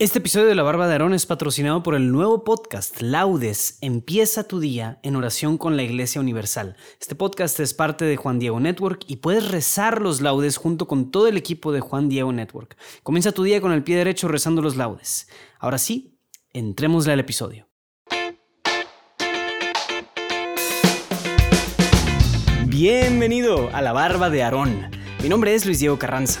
Este episodio de La Barba de Aarón es patrocinado por el nuevo podcast Laudes, Empieza tu día en oración con la Iglesia Universal. Este podcast es parte de Juan Diego Network y puedes rezar los laudes junto con todo el equipo de Juan Diego Network. Comienza tu día con el pie derecho rezando los laudes. Ahora sí, entrémosle al episodio. Bienvenido a La Barba de Aarón. Mi nombre es Luis Diego Carranza.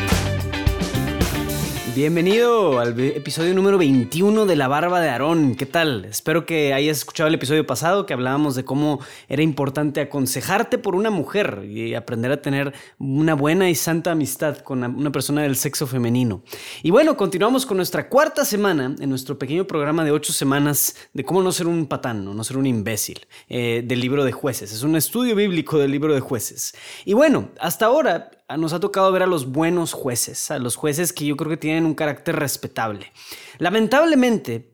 Bienvenido al episodio número 21 de La Barba de Aarón. ¿Qué tal? Espero que hayas escuchado el episodio pasado que hablábamos de cómo era importante aconsejarte por una mujer y aprender a tener una buena y santa amistad con una persona del sexo femenino. Y bueno, continuamos con nuestra cuarta semana en nuestro pequeño programa de ocho semanas de cómo no ser un patán no ser un imbécil eh, del libro de jueces. Es un estudio bíblico del libro de jueces. Y bueno, hasta ahora nos ha tocado ver a los buenos jueces, a los jueces que yo creo que tienen un carácter respetable. Lamentablemente,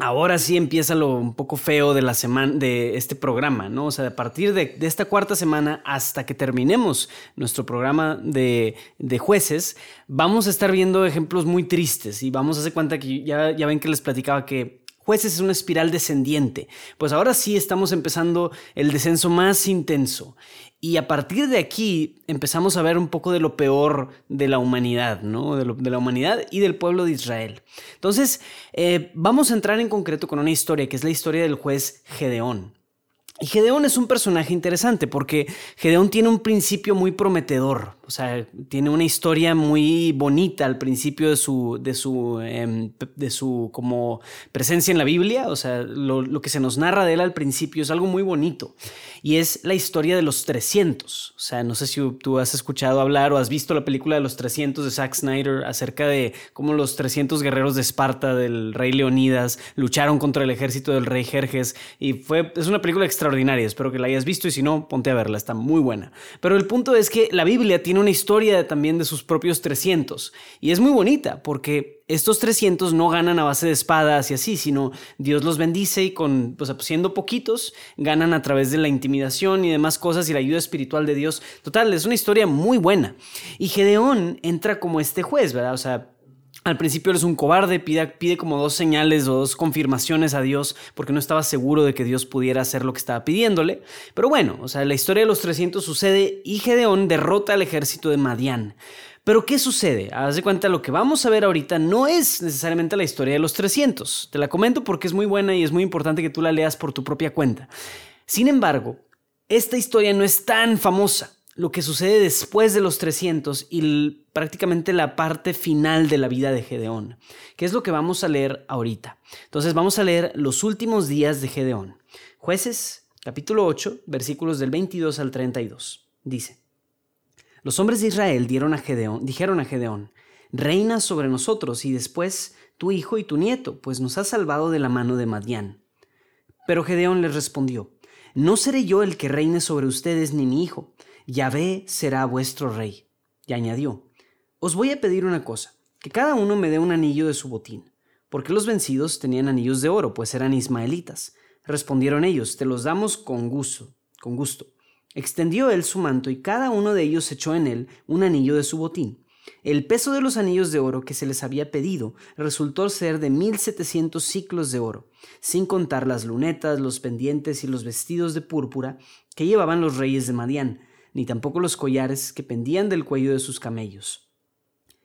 ahora sí empieza lo un poco feo de la semana de este programa, ¿no? O sea, a partir de, esta cuarta semana hasta que terminemos nuestro programa de, jueces, vamos a estar viendo ejemplos muy tristes y vamos a hacer cuenta que ya, ya ven que les platicaba que jueces es una espiral descendiente. Pues ahora sí estamos empezando el descenso más intenso. Y a partir de aquí empezamos a ver un poco de lo peor de la humanidad, ¿no? De, la humanidad y del pueblo de Israel. Entonces, eh, vamos a entrar en concreto con una historia, que es la historia del juez Gedeón. Y Gedeón es un personaje interesante porque Gedeón tiene un principio muy prometedor, o sea, tiene una historia muy bonita al principio de su, de su, em, de su como presencia en la Biblia, o sea, lo, lo, que se nos narra de él al principio es algo muy bonito. Y es la historia de los 300, o sea, no sé si tú has escuchado hablar o has visto la película de los 300 de Zack Snyder acerca de cómo los 300 guerreros de Esparta del rey Leonidas lucharon contra el ejército del rey Jerjes. Y fue, es una película extraordinaria espero que la hayas visto y si no, ponte a verla, está muy buena. Pero el punto es que la Biblia tiene una historia también de sus propios 300 y es muy bonita porque estos 300 no ganan a base de espadas y así, sino Dios los bendice y con, pues siendo poquitos, ganan a través de la intimidación y demás cosas y la ayuda espiritual de Dios. Total, es una historia muy buena. Y Gedeón entra como este juez, ¿verdad? O sea, al principio eres un cobarde, pide, como dos señales o dos confirmaciones a Dios porque no estaba seguro de que Dios pudiera hacer lo que estaba pidiéndole. Pero bueno, o sea, la historia de los 300 sucede y Gedeón derrota al ejército de Madián. Pero ¿qué sucede? Haz de cuenta, lo que vamos a ver ahorita no es necesariamente la historia de los 300. Te la comento porque es muy buena y es muy importante que tú la leas por tu propia cuenta. Sin embargo, esta historia no es tan famosa lo que sucede después de los 300 y prácticamente la parte final de la vida de Gedeón, que es lo que vamos a leer ahorita. Entonces vamos a leer los últimos días de Gedeón. Jueces, capítulo 8, versículos del 22 al 32. Dice, los hombres de Israel dieron a Gedeón, dijeron a Gedeón, reina sobre nosotros y después tu hijo y tu nieto, pues nos has salvado de la mano de Madián. Pero Gedeón les respondió, no seré yo el que reine sobre ustedes ni mi hijo Yahvé será vuestro rey. Y añadió, Os voy a pedir una cosa, que cada uno me dé un anillo de su botín, porque los vencidos tenían anillos de oro, pues eran ismaelitas. Respondieron ellos, Te los damos con gusto, con gusto. Extendió él su manto y cada uno de ellos echó en él un anillo de su botín. El peso de los anillos de oro que se les había pedido resultó ser de mil setecientos ciclos de oro, sin contar las lunetas, los pendientes y los vestidos de púrpura que llevaban los reyes de Madián, ni tampoco los collares que pendían del cuello de sus camellos.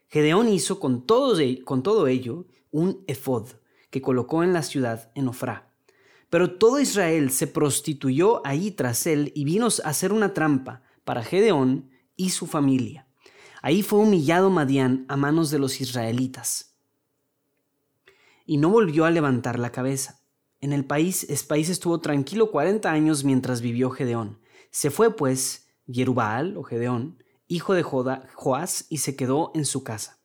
Gedeón hizo con todo, con todo ello un efod que colocó en la ciudad en Ofrá. Pero todo Israel se prostituyó ahí tras él y vino a hacer una trampa para Gedeón y su familia. Ahí fue humillado Madián a manos de los israelitas. Y no volvió a levantar la cabeza. En el país, el país estuvo tranquilo cuarenta años mientras vivió Gedeón. Se fue, pues, Jerubal o Gedeón, hijo de Joás, y se quedó en su casa.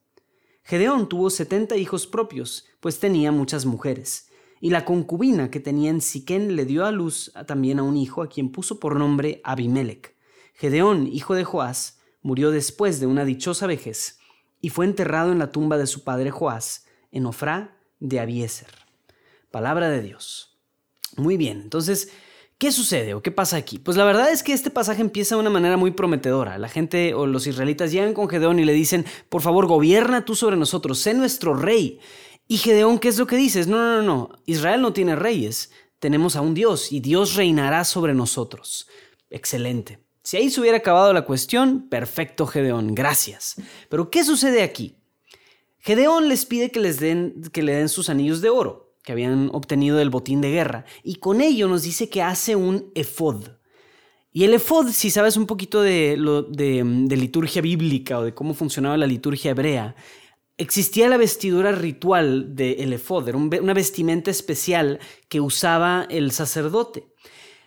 Gedeón tuvo setenta hijos propios, pues tenía muchas mujeres, y la concubina que tenía en Siquén le dio a luz también a un hijo a quien puso por nombre Abimelech. Gedeón, hijo de Joás, murió después de una dichosa vejez, y fue enterrado en la tumba de su padre Joás, en Ofrá de Abieser. Palabra de Dios. Muy bien, entonces, ¿qué sucede o qué pasa aquí? Pues la verdad es que este pasaje empieza de una manera muy prometedora. La gente o los israelitas llegan con Gedeón y le dicen, por favor, gobierna tú sobre nosotros, sé nuestro rey. Y Gedeón, ¿qué es lo que dices? No, no, no, no, Israel no tiene reyes, tenemos a un Dios y Dios reinará sobre nosotros. Excelente. Si ahí se hubiera acabado la cuestión, perfecto Gedeón, gracias. Pero ¿qué sucede aquí? Gedeón les pide que les den que le den sus anillos de oro que habían obtenido del botín de guerra y con ello nos dice que hace un efod. Y el efod, si sabes un poquito de, de, liturgia bíblica o de cómo funcionaba la liturgia hebrea, existía la vestidura ritual del efod, era una vestimenta especial que usaba el sacerdote.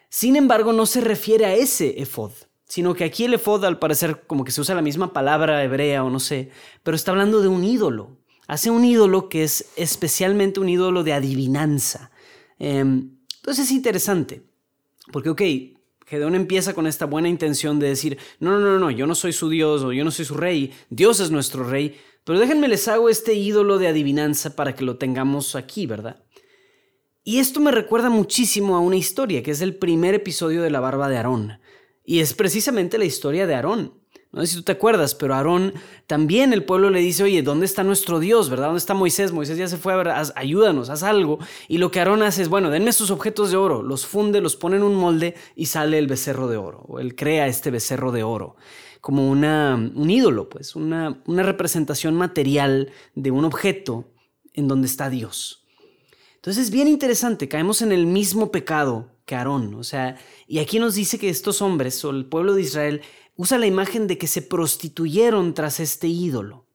Sin embargo, no se refiere a ese efod, sino que aquí el efod al parecer como que se usa la misma palabra hebrea o no sé, pero está hablando de un ídolo. Hace un ídolo que es especialmente un ídolo de adivinanza. Em, entonces es interesante, porque ok, Gedeón empieza con esta buena intención de decir, no, no, no, no, yo no soy su Dios o yo no soy su rey, Dios es nuestro rey, pero déjenme les hago este ídolo de adivinanza para que lo tengamos aquí, ¿verdad? Y esto me recuerda muchísimo a una historia, que es el primer episodio de la barba de Aarón. Y es precisamente la historia de Aarón. No sé si tú te acuerdas, pero Aarón también el pueblo le dice, oye, ¿dónde está nuestro Dios? ¿Verdad? ¿Dónde está Moisés? Moisés ya se fue a ver, ayúdanos, haz algo. Y lo que Aarón hace es, bueno, denme sus objetos de oro, los funde, los pone en un molde y sale el becerro de oro. O él crea este becerro de oro como una, un ídolo, pues, una, una representación material de un objeto en donde está Dios. Entonces es bien interesante, caemos en el mismo pecado que Aarón, o sea, y aquí nos dice que estos hombres o el pueblo de Israel usa la imagen de que se prostituyeron tras este ídolo.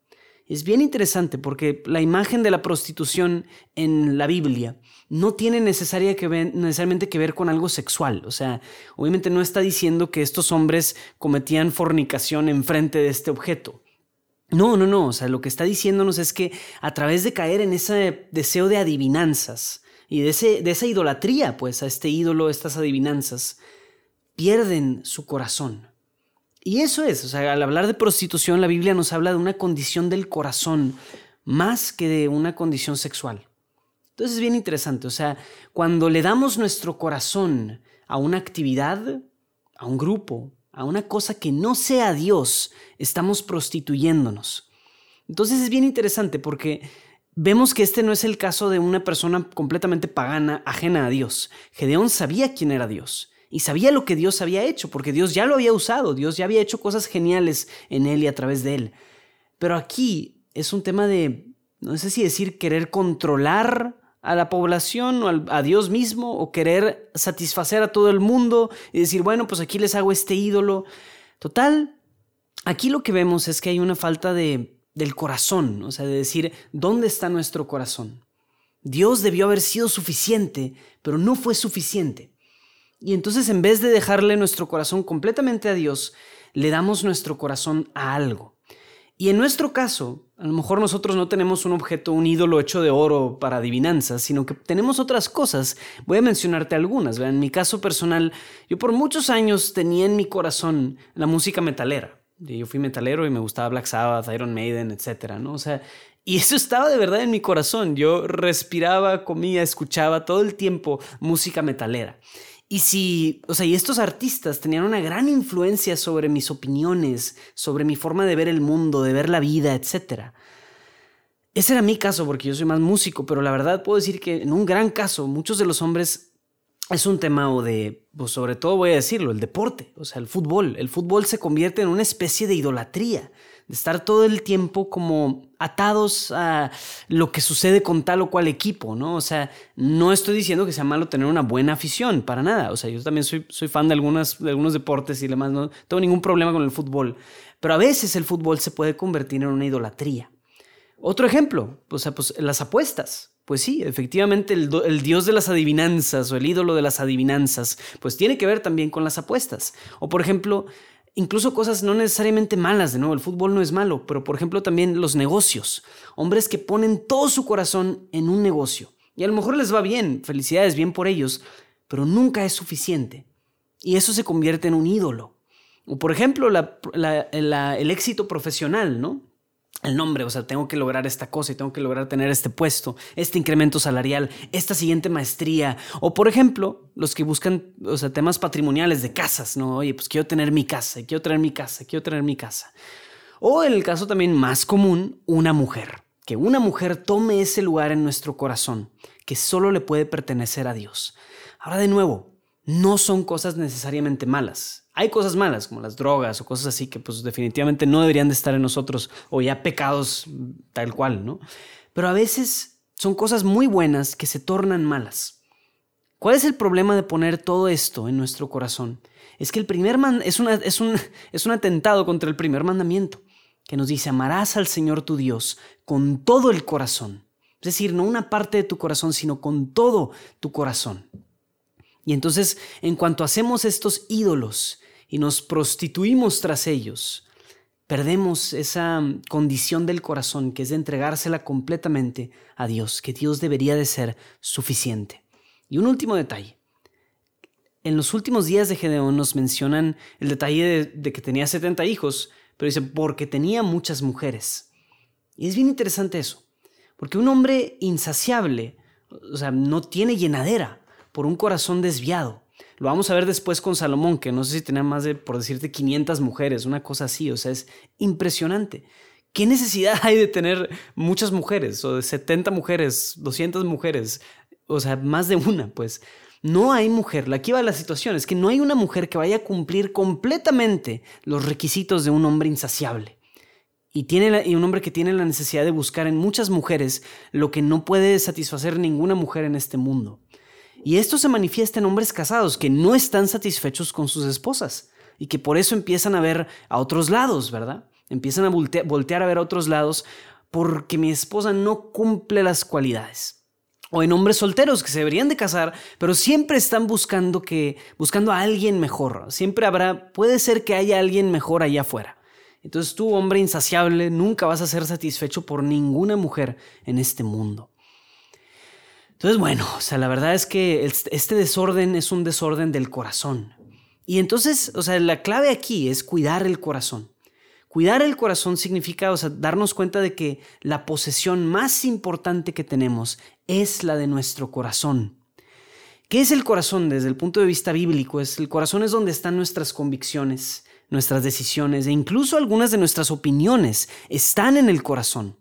Es bien interesante porque la imagen de la prostitución en la Biblia no tiene necesaria que necesariamente que ver con algo sexual. O sea, obviamente no está diciendo que estos hombres cometían fornicación enfrente de este objeto. No, no, no. O sea, lo que está diciéndonos es que a través de caer en ese deseo de adivinanzas y de, ese, de esa idolatría, pues, a este ídolo, estas adivinanzas, pierden su corazón. Y eso es, o sea, al hablar de prostitución, la Biblia nos habla de una condición del corazón más que de una condición sexual. Entonces es bien interesante, o sea, cuando le damos nuestro corazón a una actividad, a un grupo, a una cosa que no sea Dios, estamos prostituyéndonos. Entonces es bien interesante porque vemos que este no es el caso de una persona completamente pagana, ajena a Dios. Gedeón sabía quién era Dios y sabía lo que Dios había hecho, porque Dios ya lo había usado, Dios ya había hecho cosas geniales en él y a través de él. Pero aquí es un tema de, no sé si decir querer controlar a la población o a Dios mismo o querer satisfacer a todo el mundo y decir, bueno, pues aquí les hago este ídolo. Total, aquí lo que vemos es que hay una falta de, del corazón, o sea, de decir, ¿dónde está nuestro corazón? Dios debió haber sido suficiente, pero no fue suficiente. Y entonces en vez de dejarle nuestro corazón completamente a Dios, le damos nuestro corazón a algo. Y en nuestro caso, a lo mejor nosotros no tenemos un objeto, un ídolo hecho de oro para adivinanzas, sino que tenemos otras cosas. Voy a mencionarte algunas. En mi caso personal, yo por muchos años tenía en mi corazón la música metalera. Yo fui metalero y me gustaba Black Sabbath, Iron Maiden, etc. ¿no? O sea, y eso estaba de verdad en mi corazón. Yo respiraba, comía, escuchaba todo el tiempo música metalera. Y si, o sea, y estos artistas tenían una gran influencia sobre mis opiniones, sobre mi forma de ver el mundo, de ver la vida, etc. Ese era mi caso porque yo soy más músico, pero la verdad puedo decir que en un gran caso muchos de los hombres es un tema o de, pues sobre todo voy a decirlo, el deporte, o sea, el fútbol. El fútbol se convierte en una especie de idolatría de estar todo el tiempo como atados a lo que sucede con tal o cual equipo, ¿no? O sea, no estoy diciendo que sea malo tener una buena afición, para nada. O sea, yo también soy, fan de, de algunos deportes y demás, no tengo ningún problema con el fútbol. Pero a veces el fútbol se puede convertir en una idolatría. Otro ejemplo, o sea, pues las apuestas. Pues sí, efectivamente el, el, dios de las adivinanzas o el ídolo de las adivinanzas, pues tiene que ver también con las apuestas. O por ejemplo, incluso cosas no necesariamente malas, de nuevo, el fútbol no es malo, pero por ejemplo también los negocios, hombres que ponen todo su corazón en un negocio. Y a lo mejor les va bien, felicidades, bien por ellos, pero nunca es suficiente. Y eso se convierte en un ídolo. O por ejemplo, el éxito profesional, ¿no? El nombre, o sea, tengo que lograr esta cosa y tengo que lograr tener este puesto, este incremento salarial, esta siguiente maestría. O por ejemplo, los que buscan, o sea, temas patrimoniales de casas, ¿no? Oye, pues quiero tener mi casa, quiero tener mi casa, quiero tener mi casa. O el caso también más común, una mujer. Que una mujer tome ese lugar en nuestro corazón, que solo le puede pertenecer a Dios. Ahora de nuevo, no son cosas necesariamente malas. Hay cosas malas, como las drogas o cosas así, que pues definitivamente no deberían de estar en nosotros, o ya pecados tal cual, ¿no? Pero a veces son cosas muy buenas que se tornan malas. ¿Cuál es el problema de poner todo esto en nuestro corazón? Es que el primer man es, es, un, es un atentado contra el primer mandamiento, que nos dice, amarás al Señor tu Dios con todo el corazón. Es decir, no una parte de tu corazón, sino con todo tu corazón. Y entonces, en cuanto hacemos estos ídolos y nos prostituimos tras ellos, perdemos esa condición del corazón que es de entregársela completamente a Dios, que Dios debería de ser suficiente. Y un último detalle. En los últimos días de Gedeón nos mencionan el detalle de, que tenía 70 hijos, pero dice, porque tenía muchas mujeres. Y es bien interesante eso, porque un hombre insaciable, o sea, no tiene llenadera por un corazón desviado. Lo vamos a ver después con Salomón, que no sé si tenía más de, por decirte, 500 mujeres, una cosa así, o sea, es impresionante. ¿Qué necesidad hay de tener muchas mujeres, o de 70 mujeres, 200 mujeres, o sea, más de una, pues? No hay mujer, aquí va la situación, es que no hay una mujer que vaya a cumplir completamente los requisitos de un hombre insaciable. Y, tiene y un hombre que tiene la necesidad de buscar en muchas mujeres lo que no puede satisfacer ninguna mujer en este mundo. Y esto se manifiesta en hombres casados que no están satisfechos con sus esposas y que por eso empiezan a ver a otros lados, ¿verdad? Empiezan a voltear a ver a otros lados porque mi esposa no cumple las cualidades. O en hombres solteros que se deberían de casar, pero siempre están buscando que buscando a alguien mejor. Siempre habrá, puede ser que haya alguien mejor allá afuera. Entonces tú, hombre insaciable, nunca vas a ser satisfecho por ninguna mujer en este mundo. Entonces, bueno, o sea, la verdad es que este desorden es un desorden del corazón. Y entonces, o sea, la clave aquí es cuidar el corazón. Cuidar el corazón significa, o sea, darnos cuenta de que la posesión más importante que tenemos es la de nuestro corazón. ¿Qué es el corazón desde el punto de vista bíblico? Es, el corazón es donde están nuestras convicciones, nuestras decisiones e incluso algunas de nuestras opiniones están en el corazón.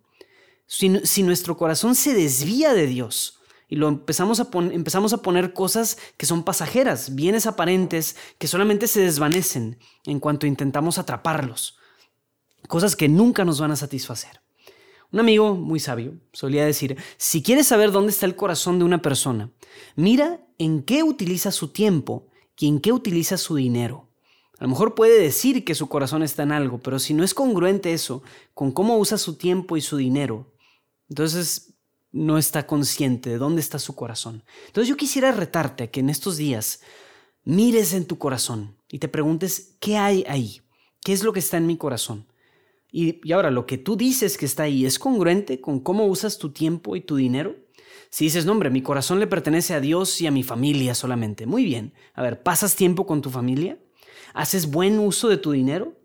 Si, si nuestro corazón se desvía de Dios, y lo empezamos a, empezamos a poner cosas que son pasajeras, bienes aparentes, que solamente se desvanecen en cuanto intentamos atraparlos. Cosas que nunca nos van a satisfacer. Un amigo muy sabio solía decir, si quieres saber dónde está el corazón de una persona, mira en qué utiliza su tiempo y en qué utiliza su dinero. A lo mejor puede decir que su corazón está en algo, pero si no es congruente eso con cómo usa su tiempo y su dinero, entonces no está consciente de dónde está su corazón. Entonces yo quisiera retarte a que en estos días mires en tu corazón y te preguntes, ¿qué hay ahí? ¿Qué es lo que está en mi corazón? Y, y, ahora, lo que tú dices que está ahí, ¿es congruente con cómo usas tu tiempo y tu dinero? Si dices, no, hombre, mi corazón le pertenece a Dios y a mi familia solamente. Muy bien. A ver, ¿pasas tiempo con tu familia? ¿Haces buen uso de tu dinero?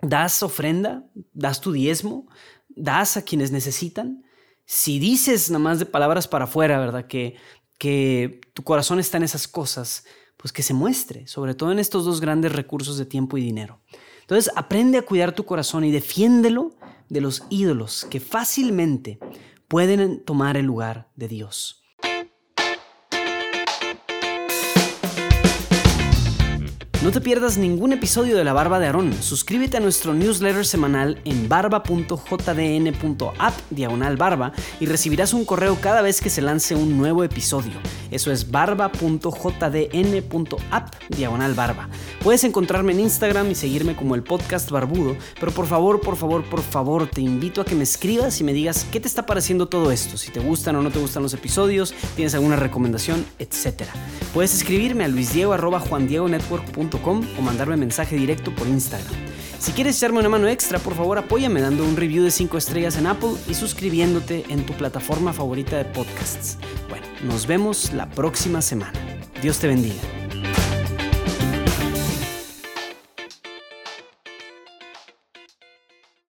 ¿Das ofrenda? ¿Das tu diezmo? ¿Das a quienes necesitan? Si dices nada más de palabras para afuera, ¿verdad? Que, que tu corazón está en esas cosas, pues que se muestre, sobre todo en estos dos grandes recursos de tiempo y dinero. Entonces, aprende a cuidar tu corazón y defiéndelo de los ídolos que fácilmente pueden tomar el lugar de Dios. No te pierdas ningún episodio de La Barba de Aarón. Suscríbete a nuestro newsletter semanal en barba.jdn.app diagonal barba y recibirás un correo cada vez que se lance un nuevo episodio. Eso es barba.jdn.app diagonal barba. Puedes encontrarme en Instagram y seguirme como el podcast barbudo, pero por favor, por favor, por favor, te invito a que me escribas y me digas qué te está pareciendo todo esto, si te gustan o no te gustan los episodios, tienes alguna recomendación, etc. Puedes escribirme a luisdiego.juandiegonetwork.com o mandarme mensaje directo por Instagram. Si quieres echarme una mano extra, por favor apóyame dando un review de 5 estrellas en Apple y suscribiéndote en tu plataforma favorita de podcasts. Bueno, nos vemos la próxima semana. Dios te bendiga.